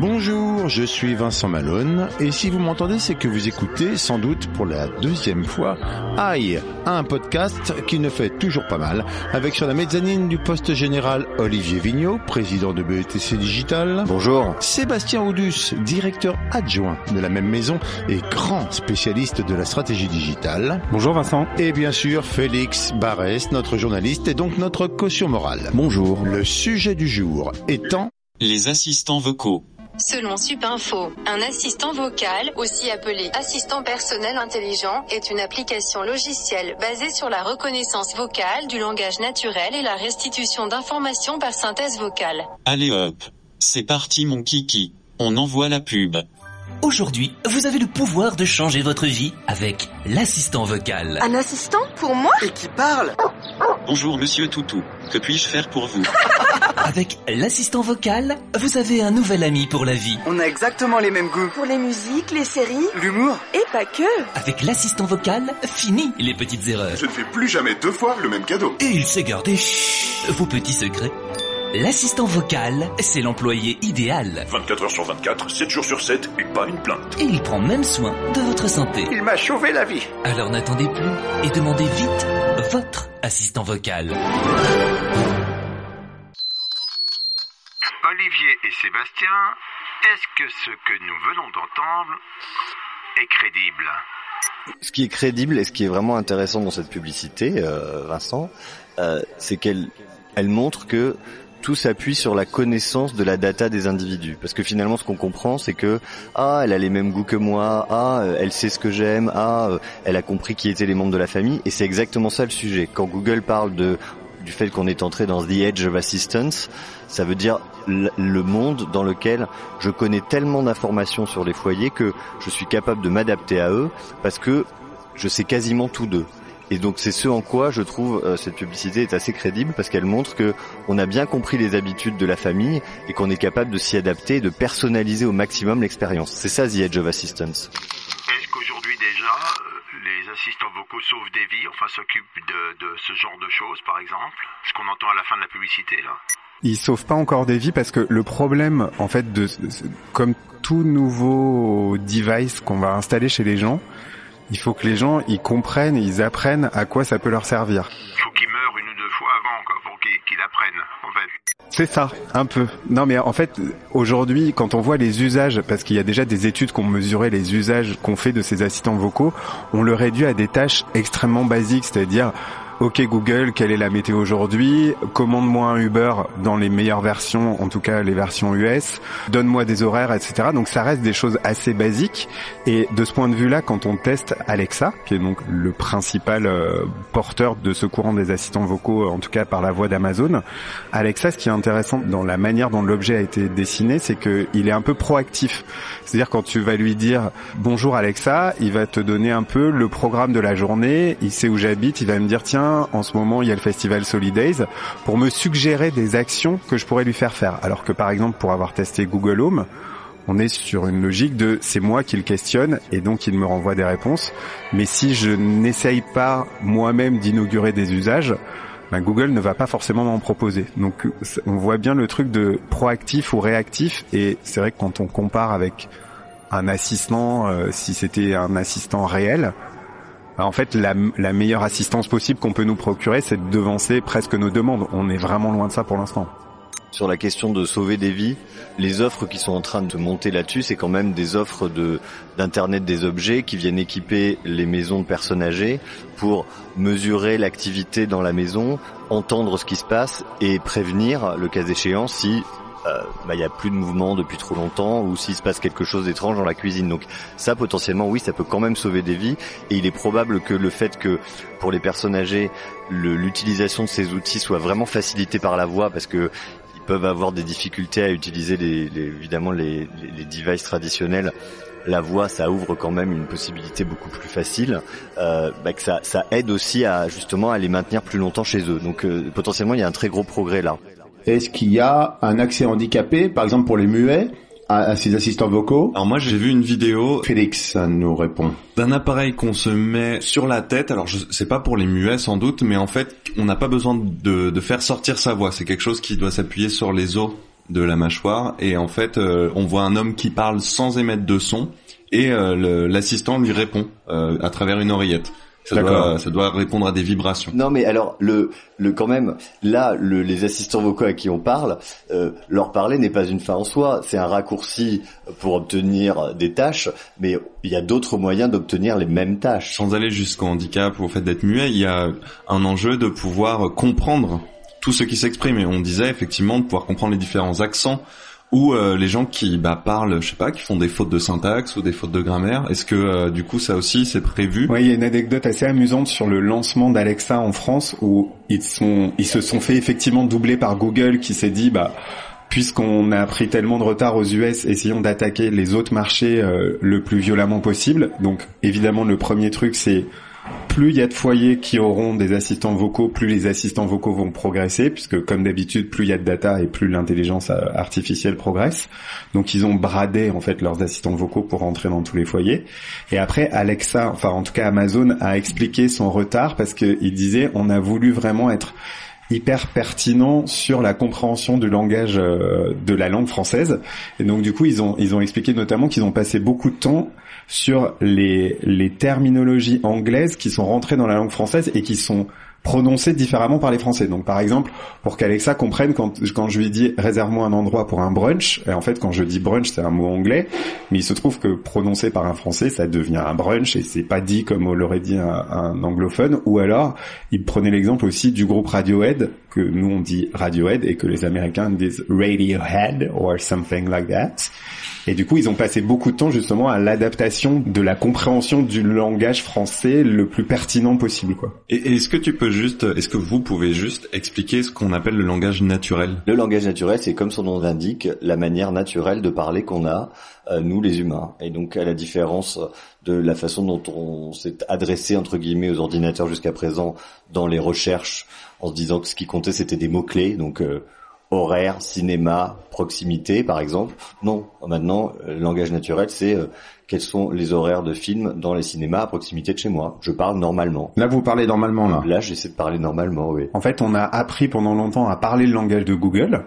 Bonjour, je suis Vincent Malone et si vous m'entendez c'est que vous écoutez sans doute pour la deuxième fois Aïe, un podcast qui ne fait toujours pas mal avec sur la mezzanine du poste général Olivier Vigneault, président de BETC Digital. Bonjour. Sébastien Audus, directeur adjoint de la même maison et grand spécialiste de la stratégie digitale. Bonjour Vincent. Et bien sûr Félix Barès, notre journaliste et donc notre caution morale. Bonjour. Le sujet du jour étant Les assistants vocaux. Selon Supinfo, un assistant vocal, aussi appelé assistant personnel intelligent, est une application logicielle basée sur la reconnaissance vocale du langage naturel et la restitution d'informations par synthèse vocale. Allez hop. C'est parti mon kiki. On envoie la pub. Aujourd'hui, vous avez le pouvoir de changer votre vie avec l'assistant vocal. Un assistant pour moi? Et qui parle? Bonjour monsieur Toutou. Que puis-je faire pour vous? Avec l'assistant vocal, vous avez un nouvel ami pour la vie. On a exactement les mêmes goûts. Pour les musiques, les séries L'humour et pas que. Avec l'assistant vocal, fini les petites erreurs. Je ne fais plus jamais deux fois le même cadeau. Et il sait garder chut, vos petits secrets. L'assistant vocal, c'est l'employé idéal. 24 heures sur 24, 7 jours sur 7 et pas une plainte. Et il prend même soin de votre santé. Il m'a sauvé la vie. Alors n'attendez plus et demandez vite votre assistant vocal. Olivier et Sébastien, est-ce que ce que nous venons d'entendre est crédible? Ce qui est crédible et ce qui est vraiment intéressant dans cette publicité, euh, Vincent, euh, c'est qu'elle elle montre que tout s'appuie sur la connaissance de la data des individus. Parce que finalement, ce qu'on comprend, c'est que ah, elle a les mêmes goûts que moi, ah, euh, elle sait ce que j'aime, ah, euh, elle a compris qui étaient les membres de la famille. Et c'est exactement ça le sujet. Quand Google parle du fait qu'on est entré dans the edge of assistance, ça veut dire le monde dans lequel je connais tellement d'informations sur les foyers que je suis capable de m'adapter à eux parce que je sais quasiment tout d'eux. Et donc c'est ce en quoi je trouve euh, cette publicité est assez crédible parce qu'elle montre que on a bien compris les habitudes de la famille et qu'on est capable de s'y adapter et de personnaliser au maximum l'expérience. C'est ça the edge of assistance. Est-ce qu'aujourd'hui déjà, euh, les assistants vocaux sauvent des vies, enfin s'occupent de, de ce genre de choses par exemple? Ce qu'on entend à la fin de la publicité là? Ils sauvent pas encore des vies parce que le problème, en fait, de comme tout nouveau device qu'on va installer chez les gens, il faut que les gens ils comprennent, ils apprennent à quoi ça peut leur servir. faut qu'ils meurent une ou deux fois avant pour qu'ils apprennent en fait. C'est ça, un peu. Non, mais en fait, aujourd'hui, quand on voit les usages, parce qu'il y a déjà des études qui ont mesuré les usages qu'on fait de ces assistants vocaux, on le réduit à des tâches extrêmement basiques, c'est-à-dire Ok Google, quelle est la météo aujourd'hui? Commande-moi un Uber dans les meilleures versions, en tout cas les versions US. Donne-moi des horaires, etc. Donc ça reste des choses assez basiques. Et de ce point de vue-là, quand on teste Alexa, qui est donc le principal euh, porteur de ce courant des assistants vocaux, en tout cas par la voix d'Amazon, Alexa, ce qui est intéressant dans la manière dont l'objet a été dessiné, c'est qu'il est un peu proactif. C'est-à-dire quand tu vas lui dire bonjour Alexa, il va te donner un peu le programme de la journée, il sait où j'habite, il va me dire tiens en ce moment il y a le festival Solidays pour me suggérer des actions que je pourrais lui faire faire. Alors que par exemple pour avoir testé Google Home, on est sur une logique de c'est moi qui le questionne et donc il me renvoie des réponses. Mais si je n'essaye pas moi-même d'inaugurer des usages, ben Google ne va pas forcément m'en proposer. Donc on voit bien le truc de proactif ou réactif et c'est vrai que quand on compare avec un assistant, euh, si c'était un assistant réel, en fait la, meilleure assistance possible qu'on peut nous procurer, c'est de devancer presque nos demandes. On est vraiment loin de ça pour l'instant. sur la question de sauver des vies, les offres qui sont en train de monter là-dessus, c'est quand même des offres d'internet des objets qui viennent équiper les maisons de personnes âgées pour mesurer l'activité dans la maison, entendre ce qui se passe et prévenir le cas échéant si euh, bah, il y a plus de mouvement depuis trop longtemps ou s'il se passe quelque chose d'étrange dans la cuisine. Donc ça potentiellement oui, ça peut quand même sauver des vies et il est probable que le fait que pour les personnes âgées l'utilisation de ces outils soit vraiment facilitée par la voix parce que ils peuvent avoir des difficultés à utiliser les, évidemment les, devices traditionnels la voix, ça ouvre quand même une possibilité beaucoup plus facile, euh, bah que ça, ça, aide aussi à justement à les maintenir plus longtemps chez eux. Donc euh, potentiellement, il y a un très gros progrès là. Est-ce qu'il y a un accès handicapé, par exemple pour les muets, à, ces assistants vocaux Alors moi j'ai vu une vidéo. Félix nous répond. D'un appareil qu'on se met sur la tête. Alors je sais pas pour les muets sans doute, mais en fait on n'a pas besoin de, de, faire sortir sa voix. C'est quelque chose qui doit s'appuyer sur les os de la mâchoire et en fait euh, on voit un homme qui parle sans émettre de son et euh, l'assistant lui répond euh, à travers une oreillette. Ça doit, ça doit répondre à des vibrations. Non, mais alors le, le quand même, là, le, les assistants vocaux à qui on parle, euh, leur parler n'est pas une fin en soi. C'est un raccourci pour obtenir des tâches, mais il y a d'autres moyens d'obtenir les mêmes tâches. Sans aller jusqu'au handicap ou au fait d'être muet, il y a un enjeu de pouvoir comprendre tout ce qui s'exprime. Et on disait effectivement de pouvoir comprendre les différents accents ou euh, les gens qui bah, parlent, je sais pas, qui font des fautes de syntaxe ou des fautes de grammaire. Est-ce que euh, du coup ça aussi c'est prévu? Oui, il y a une anecdote assez amusante sur le lancement d'Alexa en France où ils se sont fait effectivement doubler par Google qui s'est dit bah puisqu'on a pris tellement de retard aux US, essayons d'attaquer les autres marchés euh, le plus violemment possible. Donc évidemment le premier truc c'est plus il y a de foyers qui auront des assistants vocaux, plus les assistants vocaux vont progresser, puisque comme d'habitude, plus il y a de data et plus l'intelligence euh, artificielle progresse. Donc ils ont bradé en fait leurs assistants vocaux pour rentrer dans tous les foyers. Et après, Alexa, enfin en tout cas Amazon a expliqué son retard parce qu'il disait on a voulu vraiment être hyper pertinent sur la compréhension du langage euh, de la langue française. Et donc du coup, ils ont ils ont expliqué notamment qu'ils ont passé beaucoup de temps sur les, terminologies anglaises qui sont rentrées dans la langue française et qui sont prononcées différemment par les Français. Donc par exemple, pour qu'Alexa comprenne quand, quand je lui dis réserve-moi un endroit pour un brunch, et en fait quand je dis brunch c'est un mot anglais, mais il se trouve que prononcé par un Français ça devient un brunch et c'est pas dit comme l'aurait dit un, un, anglophone. Ou alors il prenait l'exemple aussi du groupe Radiohead que nous on dit Radiohead et que les Américains disent Radiohead or something like that. Et du coup, ils ont passé beaucoup de temps justement à l'adaptation de la compréhension du langage français le plus pertinent possible, quoi. Et est-ce que tu peux juste, est-ce que vous pouvez juste expliquer ce qu'on appelle le langage naturel? Le langage naturel, c'est comme son nom l'indique, la manière naturelle de parler qu'on a, euh, nous les humains. Et donc, à la différence de la façon dont on s'est adressé entre guillemets aux ordinateurs jusqu'à présent dans les recherches, en se disant que ce qui comptait c'était des mots clés, donc euh, horaire, cinéma, proximité, par exemple. Non, maintenant, le langage naturel, c'est euh, quels sont les horaires de films dans les cinémas à proximité de chez moi. Je parle normalement. Là, vous parlez normalement, là Là, j'essaie de parler normalement, oui. En fait, on a appris pendant longtemps à parler le langage de Google.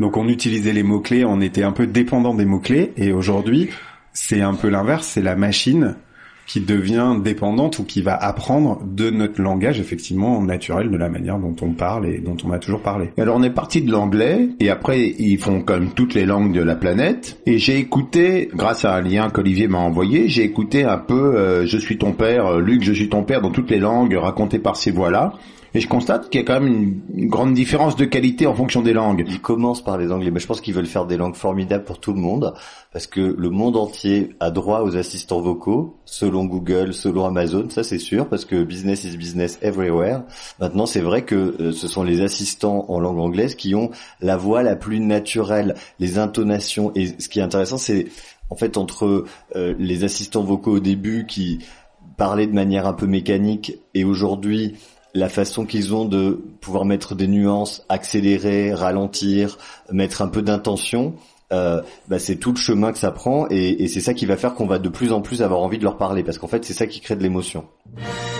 Donc, on utilisait les mots-clés, on était un peu dépendant des mots-clés. Et aujourd'hui, c'est un peu l'inverse, c'est la machine qui devient dépendante ou qui va apprendre de notre langage effectivement naturel de la manière dont on parle et dont on a toujours parlé. Alors on est parti de l'anglais et après ils font comme toutes les langues de la planète et j'ai écouté grâce à un lien qu'Olivier m'a envoyé, j'ai écouté un peu euh, je suis ton père, euh, Luc je suis ton père dans toutes les langues racontées par ces voix-là et je constate qu'il y a quand même une, grande différence de qualité en fonction des langues. Ils commencent par les anglais, mais je pense qu'ils veulent faire des langues formidables pour tout le monde, parce que le monde entier a droit aux assistants vocaux, selon Google, selon Amazon, ça c'est sûr, parce que business is business everywhere. Maintenant, c'est vrai que euh, ce sont les assistants en langue anglaise qui ont la voix la plus naturelle, les intonations, et ce qui est intéressant, c'est en fait entre euh, les assistants vocaux au début qui parlaient de manière un peu mécanique et aujourd'hui la façon qu'ils ont de pouvoir mettre des nuances, accélérer, ralentir, mettre un peu d'intention, euh, bah c'est tout le chemin que ça prend et, et c'est ça qui va faire qu'on va de plus en plus avoir envie de leur parler parce qu'en fait c'est ça qui crée de l'émotion.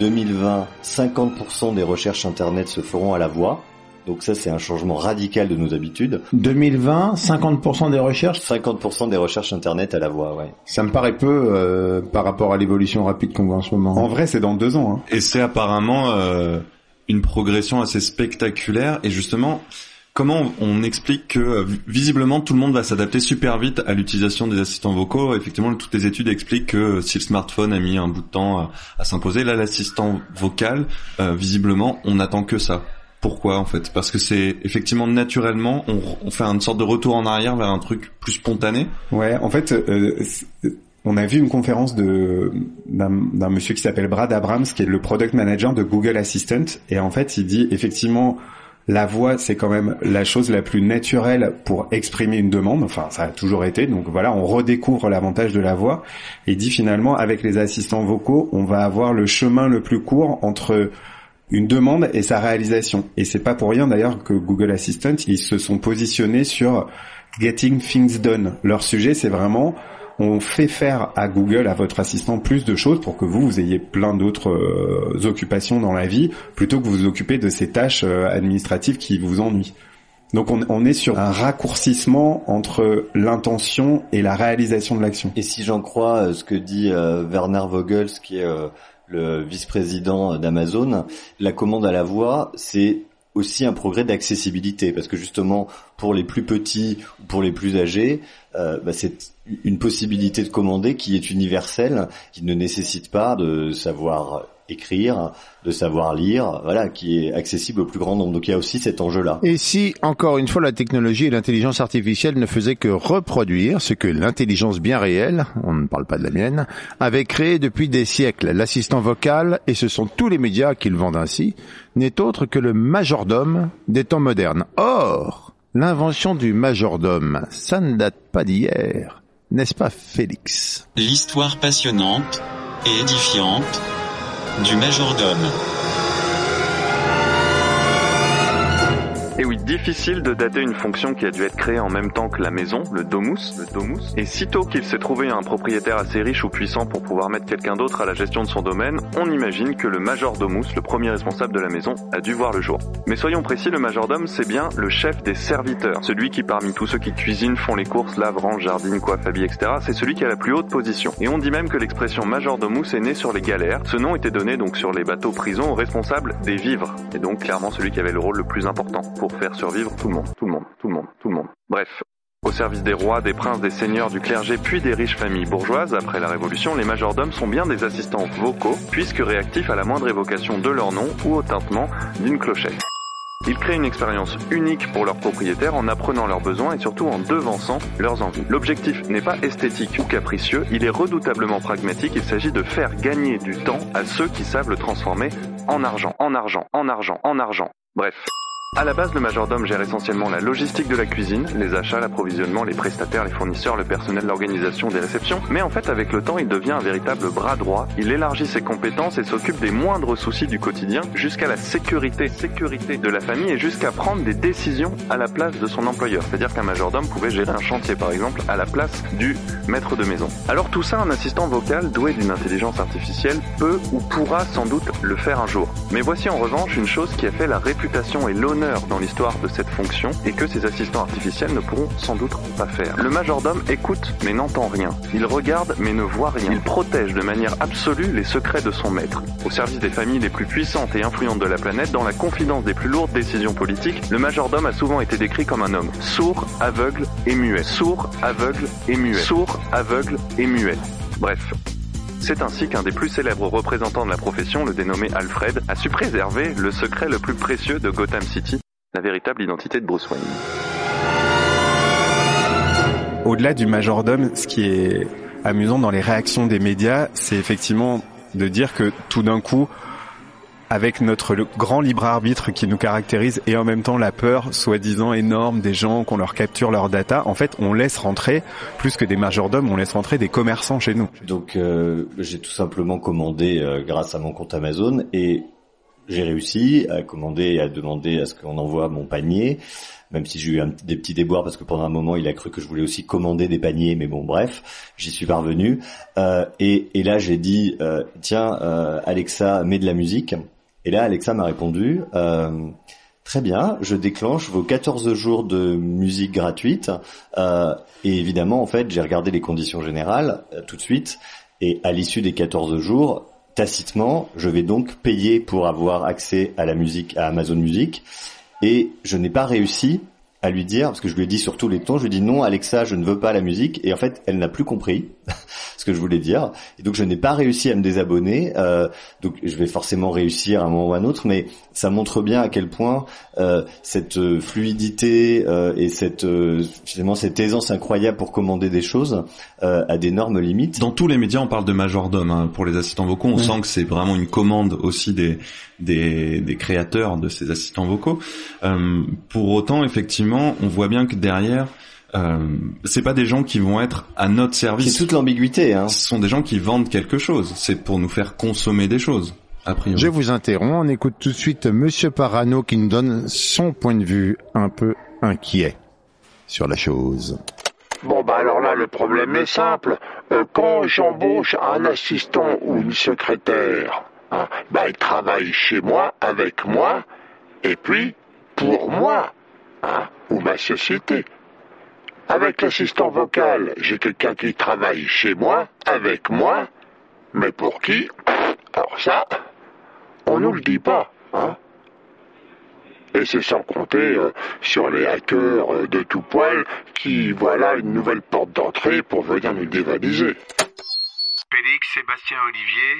2020, 50% des recherches internet se feront à la voix. Donc ça, c'est un changement radical de nos habitudes. 2020, 50% des recherches? 50% des recherches internet à la voix, ouais. Ça me paraît peu euh, par rapport à l'évolution rapide qu'on voit en ce moment. En vrai, c'est dans deux ans. Hein. Et c'est apparemment euh, une progression assez spectaculaire. Et justement, comment on explique que euh, visiblement tout le monde va s'adapter super vite à l'utilisation des assistants vocaux Effectivement, toutes les études expliquent que si le smartphone a mis un bout de temps à, s'imposer, là l'assistant vocal, euh, visiblement, on n'attend que ça. Pourquoi en fait? Parce que c'est effectivement naturellement, on, fait une sorte de retour en arrière vers un truc plus spontané. Ouais, en fait, euh, on a vu une conférence de d'un monsieur qui s'appelle Brad Abrams, qui est le product manager de Google Assistant, et en fait, il dit effectivement la voix, c'est quand même la chose la plus naturelle pour exprimer une demande. Enfin, ça a toujours été. Donc voilà, on redécouvre l'avantage de la voix. Et dit finalement, avec les assistants vocaux, on va avoir le chemin le plus court entre une demande et sa réalisation. Et c'est pas pour rien d'ailleurs que Google Assistant, ils se sont positionnés sur Getting Things Done. Leur sujet, c'est vraiment on fait faire à Google, à votre assistant, plus de choses pour que vous, vous ayez plein d'autres euh, occupations dans la vie, plutôt que vous vous occupez de ces tâches euh, administratives qui vous ennuient. Donc on, est sur un raccourcissement entre l'intention et la réalisation de l'action. Et si j'en crois euh, ce que dit Werner Vogels, qui est le vice-président d'Amazon, la commande à la voix, c'est aussi un progrès d'accessibilité parce que justement pour les plus petits ou pour les plus âgés, euh, bah, c'est une possibilité de commander qui est universelle, qui ne nécessite pas de savoir écrire, de savoir lire, voilà, qui est accessible au plus grand nombre. Donc il y a aussi cet enjeu-là. Et si, encore une fois, la technologie et l'intelligence artificielle ne faisaient que reproduire ce que l'intelligence bien réelle, on ne parle pas de la mienne, avait créé depuis des siècles, l'assistant vocal, et ce sont tous les médias qui le vendent ainsi, n'est autre que le majordome des temps modernes. Or, l'invention du majordome, ça ne date pas d'hier, n'est-ce pas Félix? L'histoire passionnante et édifiante du majordome. Et oui, difficile de dater une fonction qui a dû être créée en même temps que la maison, le domus, le domus. Et sitôt qu'il s'est trouvé un propriétaire assez riche ou puissant pour pouvoir mettre quelqu'un d'autre à la gestion de son domaine, on imagine que le majordomus, le premier responsable de la maison, a dû voir le jour. Mais soyons précis, le majordome, c'est bien le chef des serviteurs, celui qui parmi tous ceux qui cuisinent, font les courses, lavent, rangent, jardinent, coiffent, habillent, etc., c'est celui qui a la plus haute position. Et on dit même que l'expression majordomus est née sur les galères. Ce nom était donné donc sur les bateaux prisons au responsable des vivres, et donc clairement celui qui avait le rôle le plus important pour faire survivre tout le monde, tout le monde, tout le monde, tout le monde. Bref. Au service des rois, des princes, des seigneurs, du clergé, puis des riches familles bourgeoises, après la Révolution, les majordomes sont bien des assistants vocaux, puisque réactifs à la moindre évocation de leur nom ou au tintement d'une clochette. Ils créent une expérience unique pour leurs propriétaires en apprenant leurs besoins et surtout en devançant leurs envies. L'objectif n'est pas esthétique ou capricieux, il est redoutablement pragmatique, il s'agit de faire gagner du temps à ceux qui savent le transformer en argent, en argent, en argent, en argent. Bref. À la base, le majordome gère essentiellement la logistique de la cuisine, les achats, l'approvisionnement, les prestataires, les fournisseurs, le personnel, l'organisation des réceptions. Mais en fait, avec le temps, il devient un véritable bras droit. Il élargit ses compétences et s'occupe des moindres soucis du quotidien jusqu'à la sécurité, sécurité de la famille et jusqu'à prendre des décisions à la place de son employeur. C'est-à-dire qu'un majordome pouvait gérer un chantier, par exemple, à la place du maître de maison. Alors tout ça, un assistant vocal doué d'une intelligence artificielle peut ou pourra sans doute le faire un jour. Mais voici en revanche une chose qui a fait la réputation et l'honneur dans l'histoire de cette fonction et que ces assistants artificiels ne pourront sans doute pas faire. Le majordome écoute mais n'entend rien. Il regarde mais ne voit rien. Il protège de manière absolue les secrets de son maître. Au service des familles les plus puissantes et influentes de la planète, dans la confidence des plus lourdes décisions politiques, le majordome a souvent été décrit comme un homme sourd, aveugle et muet. Sourd, aveugle et muet. Sourd, aveugle et muet. Bref, c'est ainsi qu'un des plus célèbres représentants de la profession, le dénommé Alfred, a su préserver le secret le plus précieux de Gotham City, la véritable identité de Bruce Wayne. Au-delà du majordome, ce qui est amusant dans les réactions des médias, c'est effectivement de dire que tout d'un coup, avec notre grand libre arbitre qui nous caractérise et en même temps la peur soi-disant énorme des gens qu'on leur capture leur data, en fait, on laisse rentrer plus que des majordomes, on laisse rentrer des commerçants chez nous. Donc euh, j'ai tout simplement commandé euh, grâce à mon compte Amazon et j'ai réussi à commander et à demander à ce qu'on envoie mon panier, même si j'ai eu des petits déboires parce que pendant un moment il a cru que je voulais aussi commander des paniers, mais bon bref, j'y suis parvenu. Euh, et, et là j'ai dit euh, tiens euh, Alexa mets de la musique. Et là Alexa m'a répondu euh, très bien, je déclenche vos 14 jours de musique gratuite. Euh, et évidemment en fait j'ai regardé les conditions générales euh, tout de suite et à l'issue des 14 jours tacitement, je vais donc payer pour avoir accès à la musique, à Amazon Music. Et je n'ai pas réussi à lui dire, parce que je lui ai dit sur tous les tons, je lui ai dit non Alexa, je ne veux pas la musique. Et en fait, elle n'a plus compris ce que je voulais dire. Et donc je n'ai pas réussi à me désabonner. Euh, donc je vais forcément réussir à un moment ou à un autre, mais ça montre bien à quel point euh, cette euh, fluidité euh, et cette euh, finalement cette aisance incroyable pour commander des choses euh, a d'énormes limites. Dans tous les médias, on parle de majordome hein, pour les assistants vocaux. On Ouais. sent que c'est vraiment une commande aussi des, des, des créateurs de ces assistants vocaux. Euh, pour autant, effectivement, on voit bien que derrière, euh, c'est pas des gens qui vont être à notre service. C'est toute l'ambiguïté. Hein. Ce sont des gens qui vendent quelque chose. C'est pour nous faire consommer des choses. A priori. Je vous interromps, on écoute tout de suite Monsieur Parano qui nous donne son point de vue un peu inquiet sur la chose. Bon, bah alors là, le problème est simple. Euh, quand j'embauche un assistant ou une secrétaire, bah, il travaille chez moi, avec moi, et puis pour moi, hein, ou ma société. Avec l'assistant vocal, j'ai quelqu'un qui travaille chez moi, avec moi, mais pour qui? Alors ça, on nous le dit pas, hein. Et c'est sans compter euh, sur les hackers euh, de tout poil qui, voilà, une nouvelle porte d'entrée pour venir nous dévaliser. Félix, Sébastien, Olivier,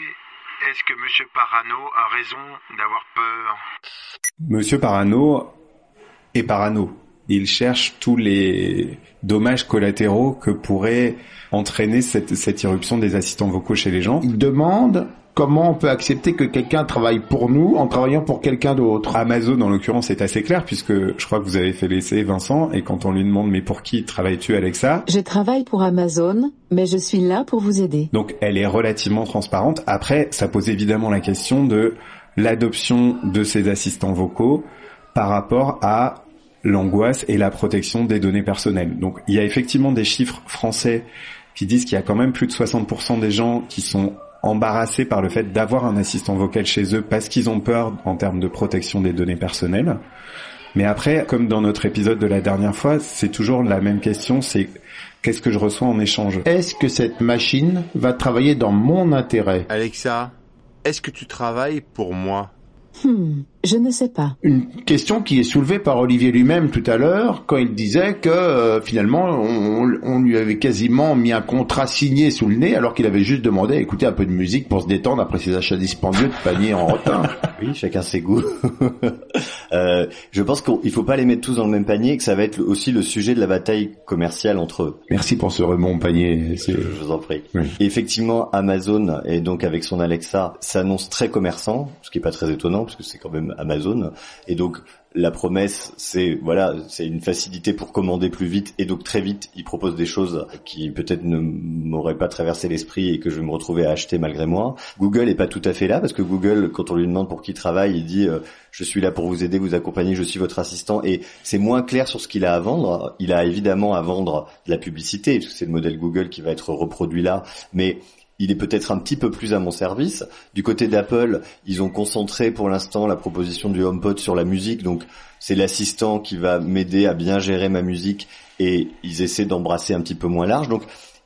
est-ce que Monsieur Parano a raison d'avoir peur? Monsieur Parano est parano. Il cherche tous les dommages collatéraux que pourrait entraîner cette, cette irruption des assistants vocaux chez les gens. Il demande comment on peut accepter que quelqu'un travaille pour nous en travaillant pour quelqu'un d'autre. Amazon, en l'occurrence, est assez clair puisque je crois que vous avez fait l'essai, Vincent, et quand on lui demande mais pour qui travailles-tu, Alexa Je travaille pour Amazon, mais je suis là pour vous aider. Donc elle est relativement transparente. Après, ça pose évidemment la question de l'adoption de ces assistants vocaux par rapport à l'angoisse et la protection des données personnelles. Donc il y a effectivement des chiffres français qui disent qu'il y a quand même plus de 60% des gens qui sont embarrassés par le fait d'avoir un assistant vocal chez eux parce qu'ils ont peur en termes de protection des données personnelles. Mais après, comme dans notre épisode de la dernière fois, c'est toujours la même question, c'est qu'est-ce que je reçois en échange? Est-ce que cette machine va travailler dans mon intérêt? Alexa, est-ce que tu travailles pour moi? Hmm, je ne sais pas. Une question qui est soulevée par Olivier lui-même tout à l'heure quand il disait que euh, finalement on, on lui avait quasiment mis un contrat signé sous le nez alors qu'il avait juste demandé à écouter un peu de musique pour se détendre après ses achats dispendieux de paniers en retard. Oui, chacun ses goûts. Euh, je pense qu'il faut pas les mettre tous dans le même panier, et que ça va être aussi le sujet de la bataille commerciale entre eux. Merci pour ce remont panier. Je, je vous en prie. Et effectivement, Amazon et donc avec son Alexa s'annonce très commerçant, ce qui est pas très étonnant parce que c'est quand même Amazon. Et donc la promesse, c'est voilà, c'est une facilité pour commander plus vite et donc très vite, ils proposent des choses qui peut-être ne m'auraient pas traversé l'esprit et que je vais me retrouver à acheter malgré moi. Google est pas tout à fait là parce que Google, quand on lui demande pour qui il travaille, il dit euh, je suis là pour vous aider, vous accompagner, je suis votre assistant et c'est moins clair sur ce qu'il a à vendre. Il a évidemment à vendre de la publicité c'est le modèle Google qui va être reproduit là, mais il est peut-être un petit peu plus à mon service. Du côté d'Apple, ils ont concentré pour l'instant la proposition du HomePod sur la musique, donc c'est l'assistant qui va m'aider à bien gérer ma musique et ils essaient d'embrasser un petit peu moins large.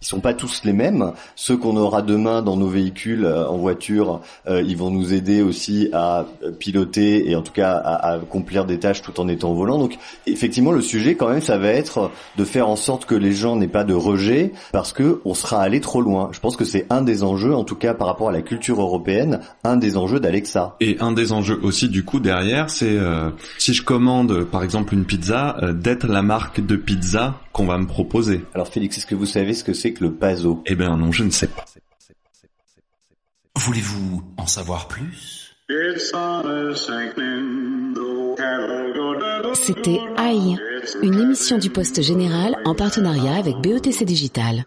Ils sont pas tous les mêmes. Ceux qu'on aura demain dans nos véhicules euh, en voiture, euh, ils vont nous aider aussi à euh, piloter et en tout cas à, à accomplir des tâches tout en étant au volant. Donc effectivement, le sujet quand même, ça va être de faire en sorte que les gens n'aient pas de rejet parce que on sera allé trop loin. Je pense que c'est un des enjeux, en tout cas par rapport à la culture européenne, un des enjeux d'Alexa. Et un des enjeux aussi du coup derrière, c'est euh, si je commande par exemple une pizza, euh, d'être la marque de pizza qu'on va me proposer. Alors Félix, est-ce que vous savez ce que c'est que le PASO Eh ben non, je ne sais pas. Voulez-vous en savoir plus? C'était Aïe, une émission du Poste Général en partenariat avec BETC Digital.